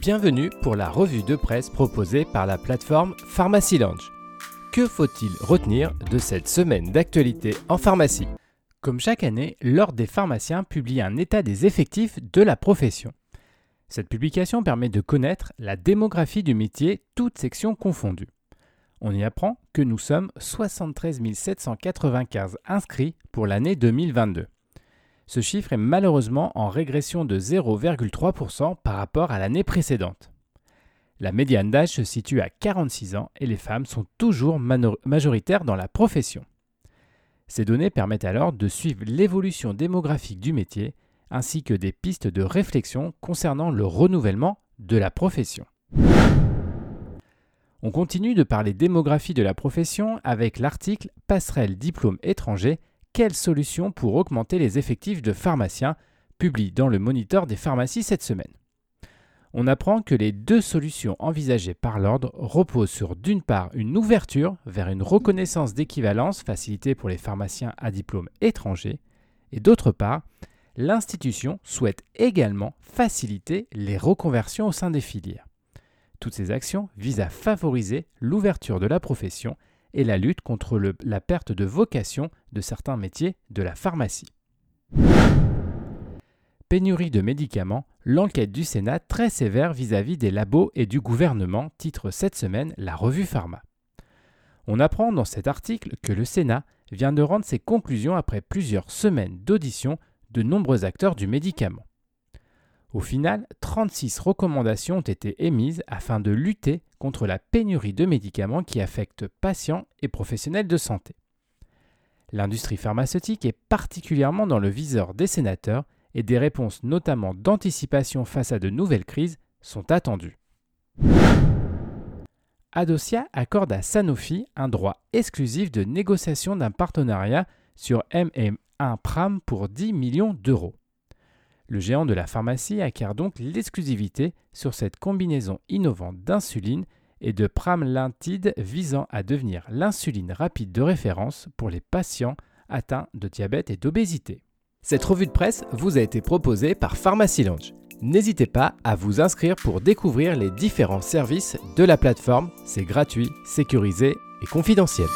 Bienvenue pour la revue de presse proposée par la plateforme Pharmacy Lounge. Que faut-il retenir de cette semaine d'actualité en pharmacie? Comme chaque année, l'Ordre des pharmaciens publie un état des effectifs de la profession. Cette publication permet de connaître la démographie du métier, toutes sections confondues. On y apprend que nous sommes 73 795 inscrits pour l'année 2022. Ce chiffre est malheureusement en régression de 0,3% par rapport à l'année précédente. La médiane d'âge se situe à 46 ans et les femmes sont toujours majoritaires dans la profession. Ces données permettent alors de suivre l'évolution démographique du métier ainsi que des pistes de réflexion concernant le renouvellement de la profession. On continue de parler démographie de la profession avec l'article Passerelle diplôme étranger quelles solutions pour augmenter les effectifs de pharmaciens publié dans le Moniteur des pharmacies cette semaine. On apprend que les deux solutions envisagées par l'ordre reposent sur d'une part une ouverture vers une reconnaissance d'équivalence facilitée pour les pharmaciens à diplôme étranger, et d'autre part, l'institution souhaite également faciliter les reconversions au sein des filières. Toutes ces actions visent à favoriser l'ouverture de la profession et la lutte contre la perte de vocation de certains métiers de la pharmacie. Pénurie de médicaments, l'enquête du Sénat très sévère vis-à-vis des labos et du gouvernement, titre cette semaine la revue Pharma. On apprend dans cet article que le Sénat vient de rendre ses conclusions après plusieurs semaines d'audition de nombreux acteurs du médicament. Au final, 36 recommandations ont été émises afin de lutter contre la pénurie de médicaments qui affecte patients et professionnels de santé. L'industrie pharmaceutique est particulièrement dans le viseur des sénateurs et des réponses notamment d'anticipation face à de nouvelles crises sont attendues. Adosia accorde à Sanofi un droit exclusif de négociation d'un partenariat sur MM1 Pram pour 10 millions d'euros. Le géant de la pharmacie acquiert donc l'exclusivité sur cette combinaison innovante d'insuline et de pramlintide visant à devenir l'insuline rapide de référence pour les patients atteints de diabète et d'obésité. Cette revue de presse vous a été proposée par Pharmacy. N'hésitez pas à vous inscrire pour découvrir les différents services de la plateforme. C'est gratuit, sécurisé et confidentiel.